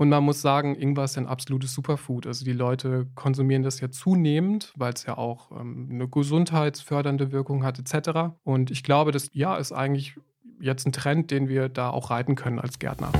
Und man muss sagen, Ingwer ist ein absolutes Superfood. Also die Leute konsumieren das ja zunehmend, weil es ja auch ähm, eine gesundheitsfördernde Wirkung hat etc. Und ich glaube, das ja ist eigentlich jetzt ein Trend, den wir da auch reiten können als Gärtner.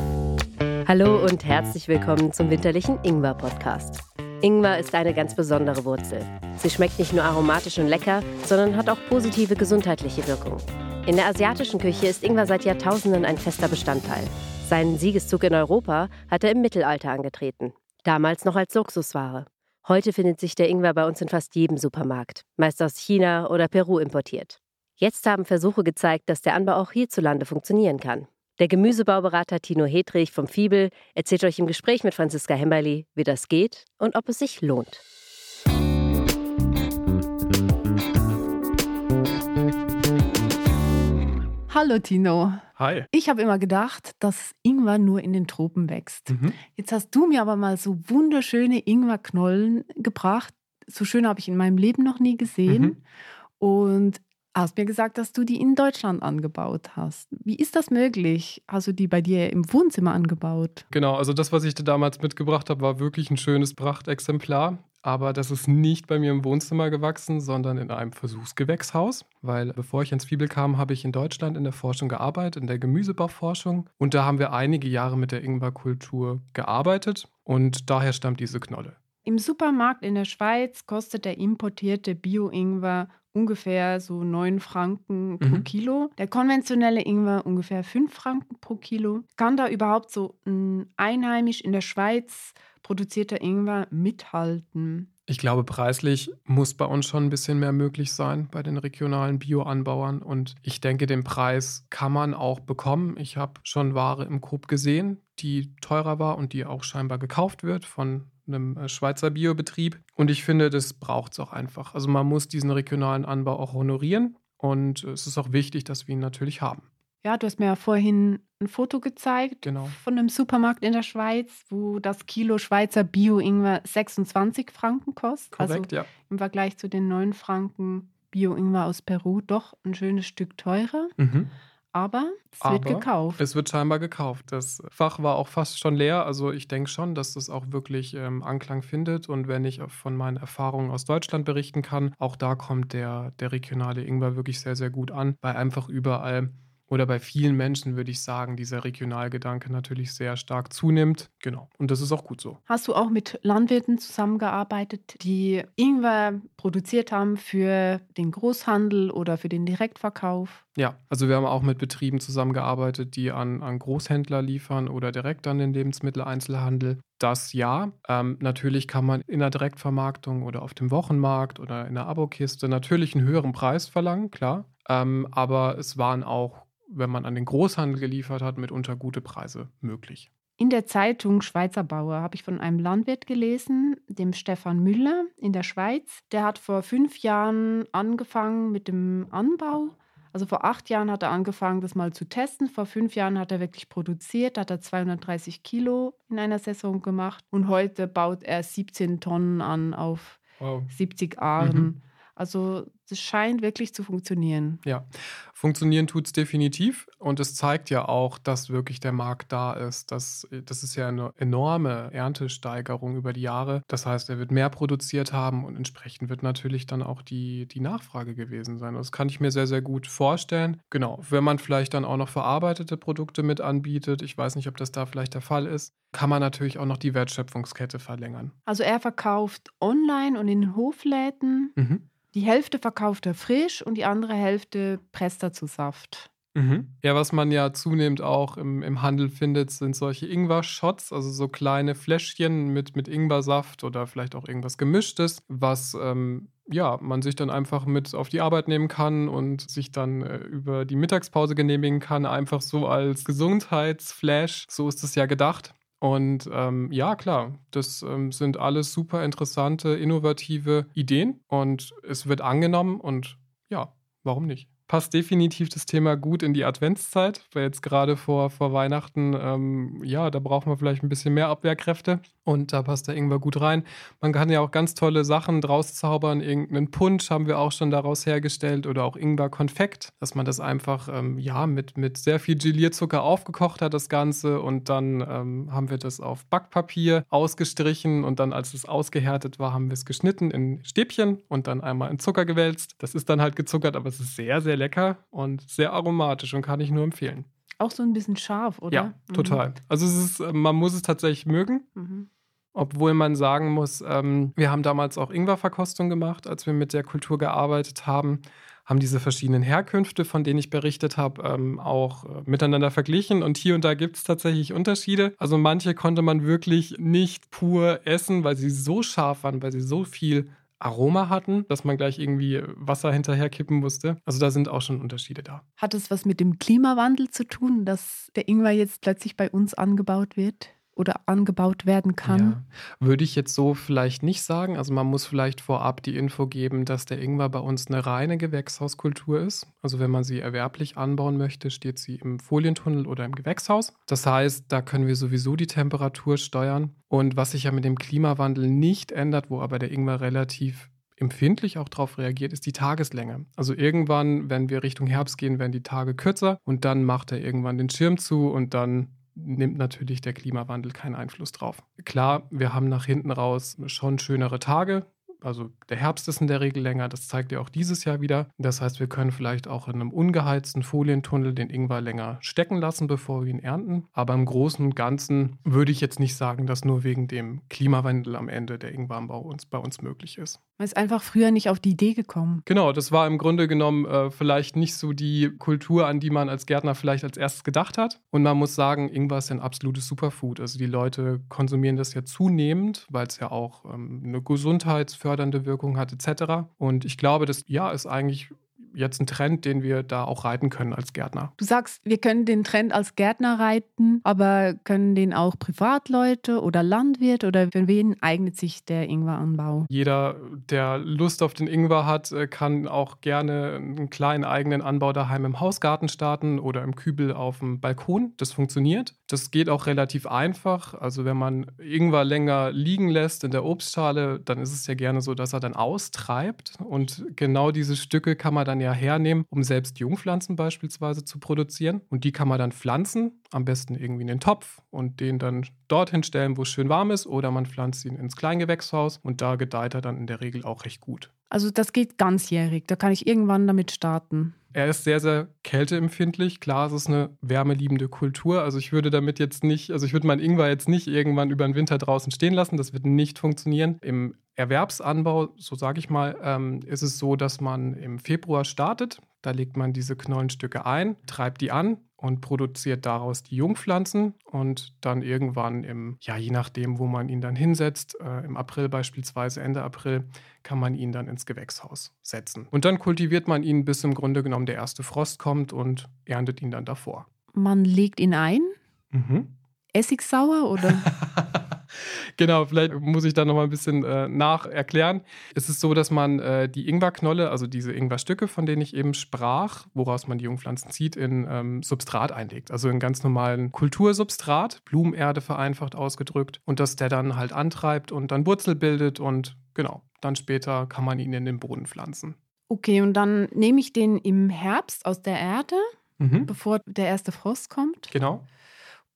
Hallo und herzlich willkommen zum winterlichen Ingwer-Podcast. Ingwer ist eine ganz besondere Wurzel. Sie schmeckt nicht nur aromatisch und lecker, sondern hat auch positive gesundheitliche Wirkung. In der asiatischen Küche ist Ingwer seit Jahrtausenden ein fester Bestandteil. Seinen Siegeszug in Europa hat er im Mittelalter angetreten. Damals noch als Luxusware. Heute findet sich der Ingwer bei uns in fast jedem Supermarkt, meist aus China oder Peru importiert. Jetzt haben Versuche gezeigt, dass der Anbau auch hierzulande funktionieren kann. Der Gemüsebauberater Tino Hedrich vom Fiebel erzählt euch im Gespräch mit Franziska Hemberli, wie das geht und ob es sich lohnt. Hallo Tino. Hi. Ich habe immer gedacht, dass Ingwer nur in den Tropen wächst. Mhm. Jetzt hast du mir aber mal so wunderschöne Ingwerknollen gebracht. So schön habe ich in meinem Leben noch nie gesehen. Mhm. Und hast mir gesagt, dass du die in Deutschland angebaut hast. Wie ist das möglich? Hast du die bei dir im Wohnzimmer angebaut? Genau, also das, was ich dir damals mitgebracht habe, war wirklich ein schönes Prachtexemplar. Aber das ist nicht bei mir im Wohnzimmer gewachsen, sondern in einem Versuchsgewächshaus. Weil bevor ich ins Fiebel kam, habe ich in Deutschland in der Forschung gearbeitet, in der Gemüsebauforschung. Und da haben wir einige Jahre mit der Ingwerkultur gearbeitet. Und daher stammt diese Knolle. Im Supermarkt in der Schweiz kostet der importierte Bio-Ingwer ungefähr so 9 Franken pro Mhm. Kilo. Der konventionelle Ingwer ungefähr 5 Franken pro Kilo. Kann da überhaupt so ein einheimisch in der Schweiz produzierter Ingwer mithalten? Ich glaube, preislich muss bei uns schon ein bisschen mehr möglich sein bei den regionalen Bioanbauern. Und ich denke, den Preis kann man auch bekommen. Ich habe schon Ware im Coop gesehen, die teurer war und die auch scheinbar gekauft wird von einem äh, Schweizer Biobetrieb. Und ich finde, das braucht es auch einfach. Also man muss diesen regionalen Anbau auch honorieren. Und es ist auch wichtig, dass wir ihn natürlich haben. Ja, du hast mir ja vorhin ein Foto gezeigt Genau. von einem Supermarkt in der Schweiz, wo das Kilo Schweizer Bio-Ingwer 26 Franken kostet. Korrekt, ja. Also im Vergleich zu den 9 Franken Bio-Ingwer aus Peru doch ein schönes Stück teurer. Mhm. Aber es wird Aber gekauft. Es wird scheinbar gekauft. Das Fach war auch fast schon leer. Also ich denke schon, dass das auch wirklich ähm, Anklang findet. Und wenn ich von meinen Erfahrungen aus Deutschland berichten kann, auch da kommt der, der regionale Ingwer wirklich sehr, sehr gut an, weil einfach überall oder bei vielen Menschen würde ich sagen, dieser Regionalgedanke natürlich sehr stark zunimmt. Genau. Und das ist auch gut so. Hast du auch mit Landwirten zusammengearbeitet, die Ingwer produziert haben für den Großhandel oder für den Direktverkauf? Ja, also wir haben auch mit Betrieben zusammengearbeitet, die an, an Großhändler liefern oder direkt an den Lebensmitteleinzelhandel. Das ja. Ähm, natürlich kann man in der Direktvermarktung oder auf dem Wochenmarkt oder in der Abokiste natürlich einen höheren Preis verlangen, klar. Ähm, aber es waren auch, wenn man an den Großhandel geliefert hat, mitunter gute Preise möglich. In der Zeitung Schweizer Bauer habe ich von einem Landwirt gelesen, dem Stefan Müller in der Schweiz. Der hat vor fünf Jahren angefangen mit dem Anbau. Also vor acht Jahren hat er angefangen, das mal zu testen. Vor fünf Jahren hat er wirklich produziert, hat er 230 Kilo in einer Saison gemacht. Und heute baut er 17 Tonnen an auf Wow. 70 Ahren. Mhm. Also das scheint wirklich zu funktionieren. Ja, funktionieren tut es definitiv und es zeigt ja auch, dass wirklich der Markt da ist. Das, das ist ja eine enorme Erntesteigerung über die Jahre. Das heißt, er wird mehr produziert haben und entsprechend wird natürlich dann auch die, die Nachfrage gewesen sein. Das kann ich mir sehr, sehr gut vorstellen. Genau, wenn man vielleicht dann auch noch verarbeitete Produkte mit anbietet, ich weiß nicht, ob das da vielleicht der Fall ist, kann man natürlich auch noch die Wertschöpfungskette verlängern. Also er verkauft online und in Hofläden. Mhm. Die Hälfte verkauft er frisch und die andere Hälfte presst er zu Saft. Mhm. Ja, was man ja zunehmend auch im, im Handel findet, sind solche Ingwer-Shots, also so kleine Fläschchen mit, mit Ingwersaft oder vielleicht auch irgendwas Gemischtes, was ähm, ja, man sich dann einfach mit auf die Arbeit nehmen kann und sich dann äh, über die Mittagspause genehmigen kann, einfach so als Gesundheitsflash. So ist es ja gedacht. Und ähm, ja, klar, das ähm, sind alles super interessante, innovative Ideen und es wird angenommen und ja, warum nicht? Passt definitiv das Thema gut in die Adventszeit, weil jetzt gerade vor, vor Weihnachten, ähm, ja, da brauchen wir vielleicht ein bisschen mehr Abwehrkräfte und da passt der Ingwer gut rein. Man kann ja auch ganz tolle Sachen draus zaubern. Irgendeinen Punsch haben wir auch schon daraus hergestellt oder auch Ingwer-Konfekt, dass man das einfach, ähm, ja, mit, mit sehr viel Gelierzucker aufgekocht hat, das Ganze und dann ähm, haben wir das auf Backpapier ausgestrichen und dann, als es ausgehärtet war, haben wir es geschnitten in Stäbchen und dann einmal in Zucker gewälzt. Das ist dann halt gezuckert, aber es ist sehr, sehr lecker und sehr aromatisch und kann ich nur empfehlen. Auch so ein bisschen scharf, oder? Ja, mhm. total. Also es ist, äh, man muss es tatsächlich mögen. Mhm. Obwohl man sagen muss, ähm, wir haben damals auch Ingwerverkostung gemacht, als wir mit der Kultur gearbeitet haben, haben diese verschiedenen Herkünfte, von denen ich berichtet habe, ähm, auch äh, miteinander verglichen. Und hier und da gibt es tatsächlich Unterschiede. Also manche konnte man wirklich nicht pur essen, weil sie so scharf waren, weil sie so viel Aroma hatten, dass man gleich irgendwie Wasser hinterher kippen musste. Also da sind auch schon Unterschiede da. Hat es was mit dem Klimawandel zu tun, dass der Ingwer jetzt plötzlich bei uns angebaut wird? Oder angebaut werden kann? Ja, würde ich jetzt so vielleicht nicht sagen. Also man muss vielleicht vorab die Info geben, dass der Ingwer bei uns eine reine Gewächshauskultur ist. Also wenn man sie erwerblich anbauen möchte, steht sie im Folientunnel oder im Gewächshaus. Das heißt, da können wir sowieso die Temperatur steuern. Und was sich ja mit dem Klimawandel nicht ändert, wo aber der Ingwer relativ empfindlich auch darauf reagiert, ist die Tageslänge. Also irgendwann, wenn wir Richtung Herbst gehen, werden die Tage kürzer und dann macht er irgendwann den Schirm zu und dann nimmt natürlich der Klimawandel keinen Einfluss drauf. Klar, wir haben nach hinten raus schon schönere Tage, also der Herbst ist in der Regel länger, das zeigt ja auch dieses Jahr wieder. Das heißt, wir können vielleicht auch in einem ungeheizten Folientunnel den Ingwer länger stecken lassen, bevor wir ihn ernten. Aber im Großen und Ganzen würde ich jetzt nicht sagen, dass nur wegen dem Klimawandel am Ende der Ingweranbau uns, bei uns möglich ist. Man ist einfach früher nicht auf die Idee gekommen. Genau, das war im Grunde genommen äh, vielleicht nicht so die Kultur, an die man als Gärtner vielleicht als erstes gedacht hat. Und man muss sagen, Ingwer ist ein absolutes Superfood. Also die Leute konsumieren das ja zunehmend, weil es ja auch ähm, eine Gesundheitsförderung fördernde Wirkung hat, etc. Und ich glaube, das ja ist eigentlich jetzt ein Trend, den wir da auch reiten können als Gärtner. Du sagst, wir können den Trend als Gärtner reiten, aber können den auch Privatleute oder Landwirt oder für wen eignet sich der Ingweranbau? Jeder, der Lust auf den Ingwer hat, äh, kann auch gerne einen kleinen eigenen Anbau daheim im Hausgarten starten oder im Kübel auf dem Balkon. Das funktioniert. Das geht auch relativ einfach. Also wenn man Ingwer länger liegen lässt in der Obstschale, dann ist es ja gerne so, dass er dann austreibt und genau diese Stücke kann man dann ja hernehmen, um selbst Jungpflanzen beispielsweise zu produzieren. Und die kann man dann pflanzen, am besten irgendwie in den Topf und den dann dorthin stellen, wo es schön warm ist. Oder man pflanzt ihn ins Kleingewächshaus und da gedeiht er dann in der Regel auch recht gut. Also das geht ganzjährig. Da kann ich irgendwann damit starten. Er ist sehr, sehr kälteempfindlich. Klar, es ist eine wärmeliebende Kultur. Also ich würde damit jetzt nicht, also ich würde meinen Ingwer jetzt nicht irgendwann über den Winter draußen stehen lassen. Das wird nicht funktionieren. Im Erwerbsanbau, so sage ich mal, ähm, ist es so, dass man im Februar startet. Da legt man diese Knollenstücke ein, treibt die an und produziert daraus die Jungpflanzen und dann irgendwann im, ja, je nachdem, wo man ihn dann hinsetzt, äh, im April beispielsweise, Ende April, kann man ihn dann ins Gewächshaus setzen. Und dann kultiviert man ihn, bis im Grunde genommen der erste Frost kommt und erntet ihn dann davor. Man legt ihn ein? Mhm. Essigsauer oder? genau, vielleicht muss ich da noch mal ein bisschen äh, nacherklären. Es ist so, dass man äh, die Ingwerknolle, also diese Ingwerstücke, von denen ich eben sprach, woraus man die Jungpflanzen zieht, in ähm, Substrat einlegt. Also in ganz normalen Kultursubstrat, Blumenerde vereinfacht ausgedrückt. Und dass der dann halt antreibt und dann Wurzel bildet und genau, dann später kann man ihn in den Boden pflanzen. Okay, und dann nehme ich den im Herbst aus der Erde, mhm. bevor der erste Frost kommt. Genau.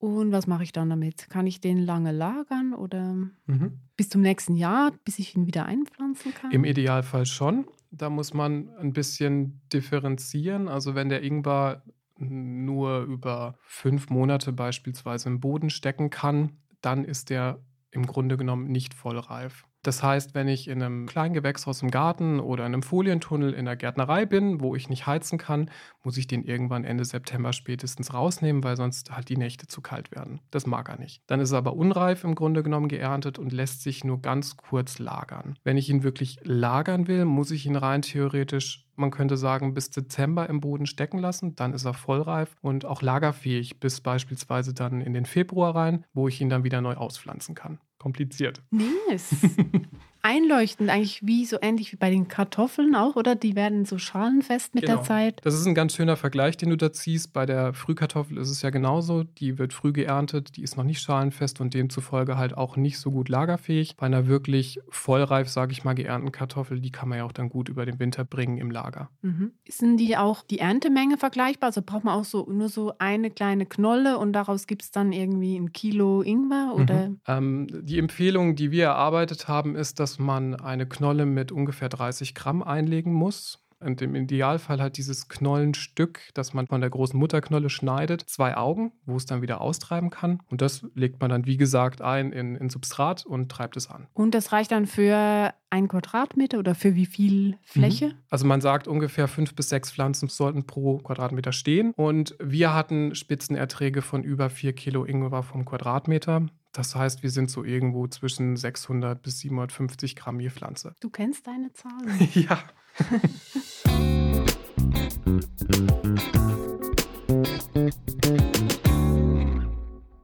Und was mache ich dann damit? Kann ich den lange lagern oder mhm. bis zum nächsten Jahr, bis ich ihn wieder einpflanzen kann? Im Idealfall schon. Da muss man ein bisschen differenzieren. Also wenn der Ingwer nur über fünf Monate beispielsweise im Boden stecken kann, dann ist der im Grunde genommen nicht vollreif. Das heißt, wenn ich in einem kleinen Gewächshaus im Garten oder in einem Folientunnel in der Gärtnerei bin, wo ich nicht heizen kann, muss ich den irgendwann Ende September spätestens rausnehmen, weil sonst halt die Nächte zu kalt werden. Das mag er nicht. Dann ist er aber unreif im Grunde genommen geerntet und lässt sich nur ganz kurz lagern. Wenn ich ihn wirklich lagern will, muss ich ihn rein theoretisch man könnte sagen, bis Dezember im Boden stecken lassen. Dann ist er vollreif und auch lagerfähig bis beispielsweise dann in den Februar rein, wo ich ihn dann wieder neu auspflanzen kann kompliziert. Yes. einleuchtend, eigentlich wie so ähnlich wie bei den Kartoffeln auch, oder? Die werden so schalenfest mit Genau. der Zeit. Das ist ein ganz schöner Vergleich, den du da ziehst. Bei der Frühkartoffel ist es ja genauso. Die wird früh geerntet, die ist noch nicht schalenfest und demzufolge halt auch nicht so gut lagerfähig. Bei einer wirklich vollreif, sage ich mal, geernteten Kartoffel, die kann man ja auch dann gut über den Winter bringen im Lager. Mhm. Sind die auch die Erntemenge vergleichbar? Also braucht man auch so nur so eine kleine Knolle und daraus gibt es dann irgendwie ein Kilo Ingwer oder? Mhm. Ähm, die Empfehlung, die wir erarbeitet haben, ist, dass man eine Knolle mit ungefähr 30 Gramm einlegen muss. Und im Idealfall hat dieses Knollenstück, das man von der großen Mutterknolle schneidet, zwei Augen, wo es dann wieder austreiben kann. Und das legt man dann, wie gesagt, ein in, in Substrat und treibt es an. Und das reicht dann für ein Quadratmeter oder für wie viel Fläche? Also man sagt, ungefähr fünf bis sechs Pflanzen sollten pro Quadratmeter stehen. Und wir hatten Spitzenerträge von über vier Kilo Ingwer vom Quadratmeter. Das heißt, wir sind so irgendwo zwischen 600 bis 750 Gramm je Pflanze. Du kennst deine Zahlen. Ja.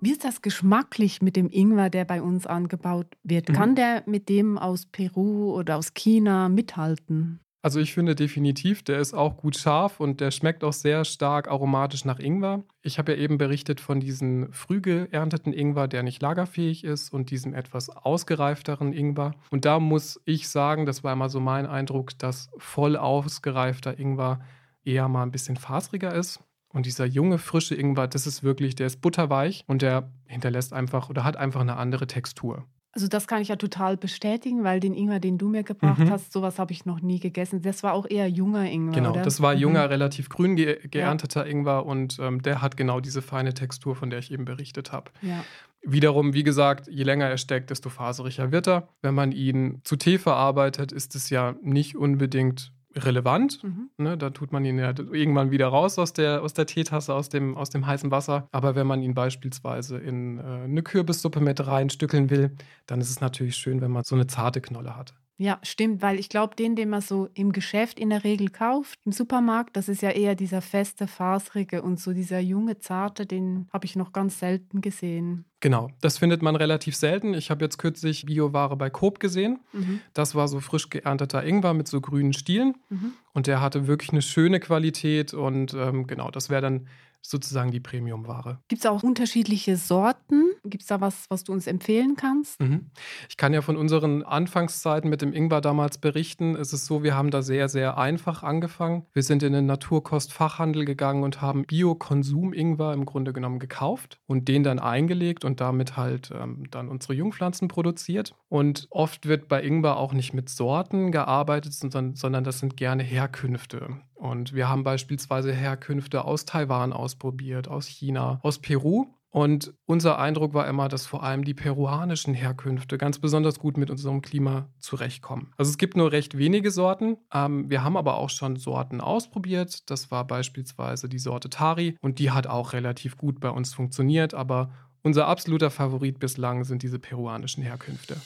Wie ist das geschmacklich mit dem Ingwer, der bei uns angebaut wird? Mhm. Kann der mit dem aus Peru oder aus China mithalten? Also ich finde definitiv, der ist auch gut scharf und der schmeckt auch sehr stark aromatisch nach Ingwer. Ich habe ja eben berichtet von diesem früh geernteten Ingwer, der nicht lagerfähig ist und diesem etwas ausgereifteren Ingwer. Und da muss ich sagen, das war immer so mein Eindruck, dass voll ausgereifter Ingwer eher mal ein bisschen fasriger ist. Und dieser junge, frische Ingwer, das ist wirklich, der ist butterweich und der hinterlässt einfach oder hat einfach eine andere Textur. Also das kann ich ja total bestätigen, weil den Ingwer, den du mir gebracht Mhm. hast, sowas habe ich noch nie gegessen. Das war auch eher junger Ingwer, Genau, oder? das war Mhm. junger, relativ grün ge geernteter Ingwer und ähm, der hat genau diese feine Textur, von der ich eben berichtet habe. Ja. Wiederum, wie gesagt, je länger er steckt, desto faseriger wird er. Wenn man ihn zu Tee verarbeitet, ist es ja nicht unbedingt relevant. Mhm. Ne, da tut man ihn ja irgendwann wieder raus aus der, aus der Teetasse, aus dem, aus dem heißen Wasser. Aber wenn man ihn beispielsweise in äh, eine Kürbissuppe mit reinstückeln will, dann ist es natürlich schön, wenn man so eine zarte Knolle hat. Ja, stimmt, weil ich glaube, den, den man so im Geschäft in der Regel kauft, im Supermarkt, das ist ja eher dieser feste, faserige und so dieser junge, zarte, den habe ich noch ganz selten gesehen. Genau, das findet man relativ selten. Ich habe jetzt kürzlich Bioware bei Coop gesehen. Mhm. Das war so frisch geernteter Ingwer mit so grünen Stielen. Mhm. Und der hatte wirklich eine schöne Qualität. Und ähm, genau, das wäre dann sozusagen die Premiumware. Gibt es auch unterschiedliche Sorten? Gibt es da was, was du uns empfehlen kannst? Mhm. Ich kann ja von unseren Anfangszeiten mit dem Ingwer damals berichten. Es ist so, wir haben da sehr, sehr einfach angefangen. Wir sind in den Naturkostfachhandel gegangen und haben Bio-Konsum-Ingwer im Grunde genommen gekauft und den dann eingelegt und damit halt ähm, dann unsere Jungpflanzen produziert. Und oft wird bei Ingwer auch nicht mit Sorten gearbeitet, sondern, sondern das sind gerne Herkünfte. Und wir haben beispielsweise Herkünfte aus Taiwan ausprobiert, aus China, aus Peru. Und unser Eindruck war immer, dass vor allem die peruanischen Herkünfte ganz besonders gut mit unserem Klima zurechtkommen. Also es gibt nur recht wenige Sorten. Ähm, wir haben aber auch schon Sorten ausprobiert. Das war beispielsweise die Sorte Tari und die hat auch relativ gut bei uns funktioniert. Aber unser absoluter Favorit bislang sind diese peruanischen Herkünfte.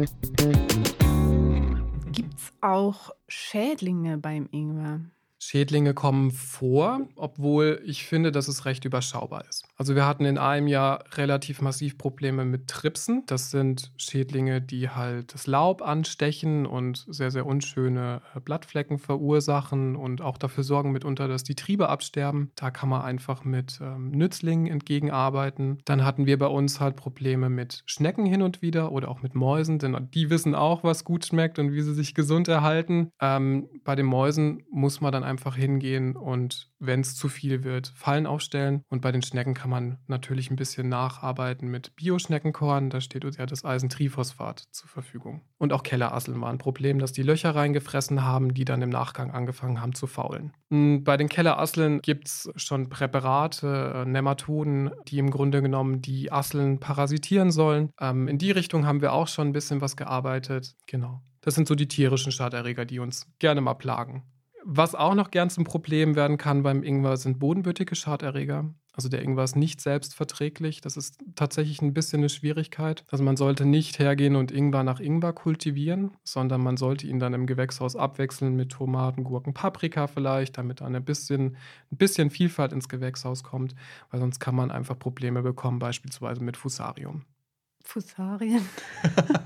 Es auch Schädlinge beim Ingwer? Schädlinge kommen vor, obwohl ich finde, dass es recht überschaubar ist. Also wir hatten in einem Jahr relativ massiv Probleme mit Tripsen. Das sind Schädlinge, die halt das Laub anstechen und sehr, sehr unschöne äh, Blattflecken verursachen und auch dafür sorgen mitunter, dass die Triebe absterben. Da kann man einfach mit ähm, Nützlingen entgegenarbeiten. Dann hatten wir bei uns halt Probleme mit Schnecken hin und wieder oder auch mit Mäusen, denn die wissen auch, was gut schmeckt und wie sie sich gesund erhalten. Ähm, bei den Mäusen muss man dann einfach hingehen und wenn es zu viel wird, Fallen aufstellen. Und bei den Schnecken kann man natürlich ein bisschen nacharbeiten mit Bioschneckenkorn. Da steht uns ja das Eisentriphosphat zur Verfügung. Und auch Kellerasseln war ein Problem, dass die Löcher reingefressen haben, die dann im Nachgang angefangen haben zu faulen. Hm, Bei den Kellerasseln gibt es schon Präparate, äh, Nematoden, die im Grunde genommen die Asseln parasitieren sollen. Ähm, in die Richtung haben wir auch schon ein bisschen was gearbeitet. Genau. Das sind so die tierischen Schaderreger, die uns gerne mal plagen. Was auch noch gern zum Problem werden kann beim Ingwer sind bodenbürtige Schaderreger. Also der Ingwer ist nicht selbstverträglich. Das ist tatsächlich ein bisschen eine Schwierigkeit. Also man sollte nicht hergehen und Ingwer nach Ingwer kultivieren, sondern man sollte ihn dann im Gewächshaus abwechseln mit Tomaten, Gurken, Paprika vielleicht, damit dann ein bisschen, ein bisschen Vielfalt ins Gewächshaus kommt, weil sonst kann man einfach Probleme bekommen, beispielsweise mit Fusarium. Fusarien.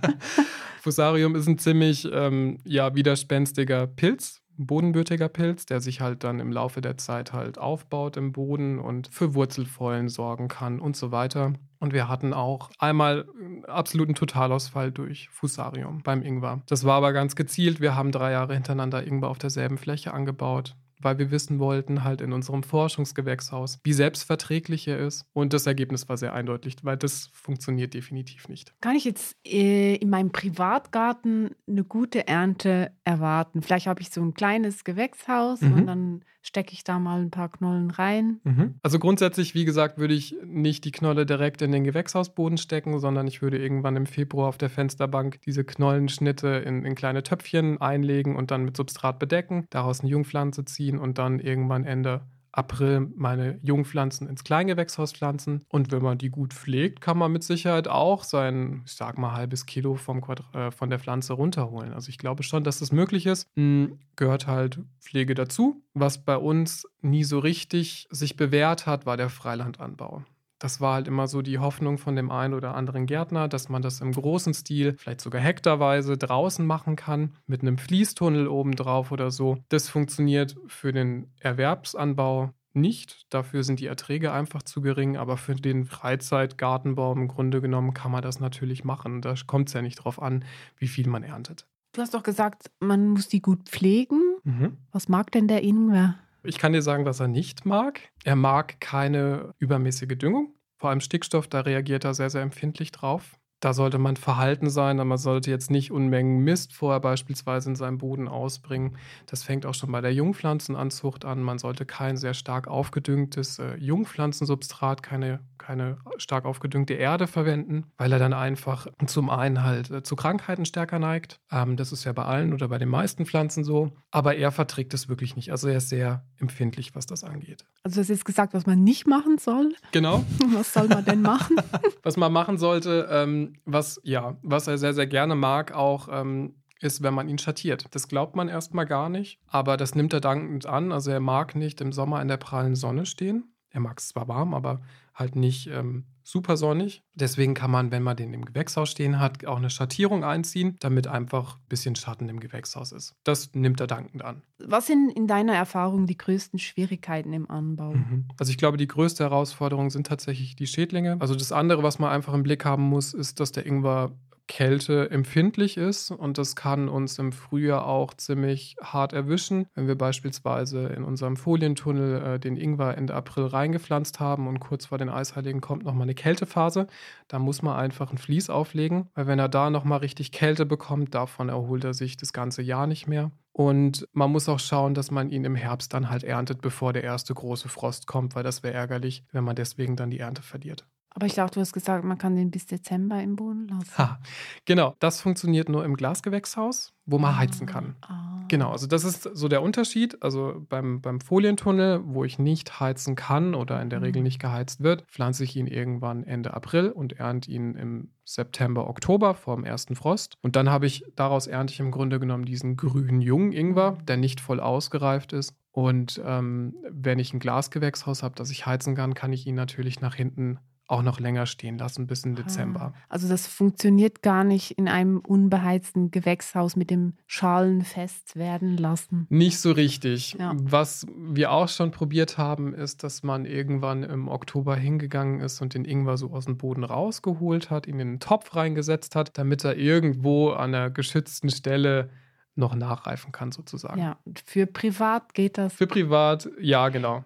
Fusarium ist ein ziemlich ähm, ja, widerspenstiger Pilz, bodenbürtiger Pilz, der sich halt dann im Laufe der Zeit halt aufbaut im Boden und für Wurzelfäulen sorgen kann und so weiter. Und wir hatten auch einmal absoluten Totalausfall durch Fusarium beim Ingwer. Das war aber ganz gezielt. Wir haben drei Jahre hintereinander Ingwer auf derselben Fläche angebaut weil wir wissen wollten, halt in unserem Forschungsgewächshaus, wie selbstverträglich er ist. Und das Ergebnis war sehr eindeutig, weil das funktioniert definitiv nicht. Kann ich jetzt äh, in meinem Privatgarten eine gute Ernte erwarten? Vielleicht habe ich so ein kleines Gewächshaus mhm. und dann stecke ich da mal ein paar Knollen rein. Mhm. Also grundsätzlich, wie gesagt, würde ich nicht die Knolle direkt in den Gewächshausboden stecken, sondern ich würde irgendwann im Februar auf der Fensterbank diese Knollenschnitte in, in kleine Töpfchen einlegen und dann mit Substrat bedecken, daraus eine Jungpflanze ziehen ziehen und dann irgendwann Ende April meine Jungpflanzen ins Kleingewächshaus pflanzen. Und wenn man die gut pflegt, kann man mit Sicherheit auch sein, ich sag mal, halbes Kilo vom Quadra äh, von der Pflanze runterholen. Also ich glaube schon, dass das möglich ist. Hm, gehört halt Pflege dazu. Was bei uns nie so richtig sich bewährt hat, war der Freilandanbau. Das war halt immer so die Hoffnung von dem einen oder anderen Gärtner, dass man das im großen Stil, vielleicht sogar hektarweise draußen machen kann, mit einem Fließtunnel obendrauf oder so. Das funktioniert für den Erwerbsanbau nicht. Dafür sind die Erträge einfach zu gering, aber für den Freizeitgartenbau im Grunde genommen kann man das natürlich machen. Da kommt es ja nicht drauf an, wie viel man erntet. Du hast doch gesagt, man muss die gut pflegen. Mhm. Was mag denn der Ingwer? Ich kann dir sagen, was er nicht mag. Er mag keine übermäßige Düngung. Vor allem Stickstoff, da reagiert er sehr, sehr empfindlich drauf. Da sollte man verhalten sein, aber man sollte jetzt nicht Unmengen Mist vorher beispielsweise in seinem Boden ausbringen. Das fängt auch schon bei der Jungpflanzenanzucht an. Man sollte kein sehr stark aufgedüngtes äh, Jungpflanzensubstrat, keine keine stark aufgedüngte Erde verwenden, weil er dann einfach zum einen halt äh, zu Krankheiten stärker neigt. Ähm, das ist ja bei allen oder bei den meisten Pflanzen so. Aber er verträgt es wirklich nicht. Also er ist sehr empfindlich, was das angeht. Also das ist gesagt, was man nicht machen soll. Genau. was soll man denn machen? was man machen sollte, ähm, was ja, was er sehr, sehr gerne mag, auch ähm, ist, wenn man ihn schattiert. Das glaubt man erstmal gar nicht, aber das nimmt er dankend an. Also er mag nicht im Sommer in der prallen Sonne stehen. Er mag es zwar warm, aber halt nicht ähm, super sonnig. Deswegen kann man, wenn man den im Gewächshaus stehen hat, auch eine Schattierung einziehen, damit einfach ein bisschen Schatten im Gewächshaus ist. Das nimmt er dankend an. Was sind in deiner Erfahrung die größten Schwierigkeiten im Anbau? Mhm. Also ich glaube, die größte Herausforderung sind tatsächlich die Schädlinge. Also das andere, was man einfach im Blick haben muss, ist, dass der Ingwer Kälte empfindlich ist und das kann uns im Frühjahr auch ziemlich hart erwischen, wenn wir beispielsweise in unserem Folientunnel äh, den Ingwer Ende April reingepflanzt haben und kurz vor den Eisheiligen kommt nochmal eine Kältephase. Da muss man einfach ein Vlies auflegen, weil wenn er da nochmal richtig Kälte bekommt, davon erholt er sich das ganze Jahr nicht mehr. Und man muss auch schauen, dass man ihn im Herbst dann halt erntet, bevor der erste große Frost kommt, weil das wäre ärgerlich, wenn man deswegen dann die Ernte verliert. Aber ich dachte, du hast gesagt, man kann den bis Dezember im Boden lassen. Ha, genau, das funktioniert nur im Glasgewächshaus, wo man ah, heizen kann. Ah. Genau, also das ist so der Unterschied. Also beim, beim Folientunnel, wo ich nicht heizen kann oder in der mhm. Regel nicht geheizt wird, pflanze ich ihn irgendwann Ende April und ernte ihn im September, Oktober vor dem ersten Frost. Und dann habe ich, daraus ernte ich im Grunde genommen diesen grünen jungen Ingwer, der nicht voll ausgereift ist. Und ähm, wenn ich ein Glasgewächshaus habe, das ich heizen kann, kann ich ihn natürlich nach hinten auch noch länger stehen lassen bis in Dezember. Also das funktioniert gar nicht in einem unbeheizten Gewächshaus mit dem Schalen fest werden lassen. Nicht so richtig. Ja. Was wir auch schon probiert haben, ist, dass man irgendwann im Oktober hingegangen ist und den Ingwer so aus dem Boden rausgeholt hat, ihn in einen Topf reingesetzt hat, damit er irgendwo an einer geschützten Stelle noch nachreifen kann, sozusagen. Ja, für privat geht das. Für privat, ja, genau.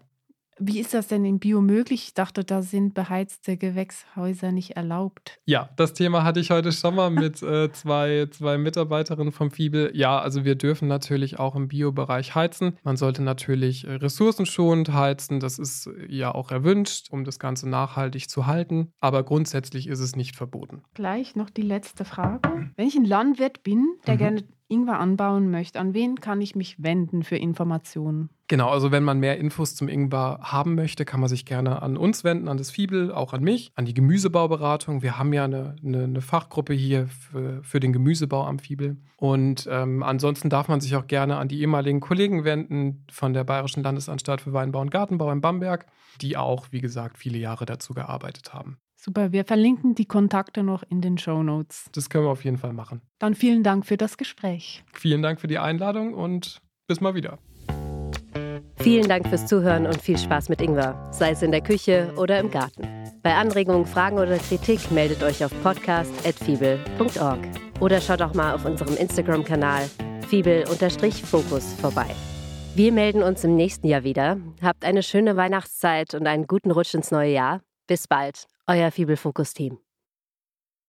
Wie ist das denn in Bio möglich? Ich dachte, da sind beheizte Gewächshäuser nicht erlaubt. Ja, das Thema hatte ich heute schon mal mit äh, zwei, zwei Mitarbeiterinnen vom Fibel. Ja, also wir dürfen natürlich auch im Bio-Bereich heizen. Man sollte natürlich äh, ressourcenschonend heizen. Das ist äh, ja auch erwünscht, um das Ganze nachhaltig zu halten. Aber grundsätzlich ist es nicht verboten. Gleich noch die letzte Frage. Wenn ich ein Landwirt bin, der mhm. gerne Ingwer anbauen möchte, an wen kann ich mich wenden für Informationen? Genau, also wenn man mehr Infos zum Ingwer haben möchte, kann man sich gerne an uns wenden, an das Fiebel, auch an mich, an die Gemüsebauberatung. Wir haben ja eine, eine, eine Fachgruppe hier für, für, den Gemüsebau am Fiebel. Und ähm, ansonsten darf man sich auch gerne an die ehemaligen Kollegen wenden von der Bayerischen Landesanstalt für Weinbau und Gartenbau in Bamberg, die auch, wie gesagt, viele Jahre dazu gearbeitet haben. Super, wir verlinken die Kontakte noch in den Show Notes. Das können wir auf jeden Fall machen. Dann vielen Dank für das Gespräch. Vielen Dank für die Einladung und bis mal wieder. Vielen Dank fürs Zuhören und viel Spaß mit Ingwer, sei es in der Küche oder im Garten. Bei Anregungen, Fragen oder Kritik meldet euch auf podcast.fibel.org oder schaut auch mal auf unserem Instagram-Kanal fibel-fokus vorbei. Wir melden uns im nächsten Jahr wieder. Habt eine schöne Weihnachtszeit und einen guten Rutsch ins neue Jahr. Bis bald, euer Fibel-Fokus-Team.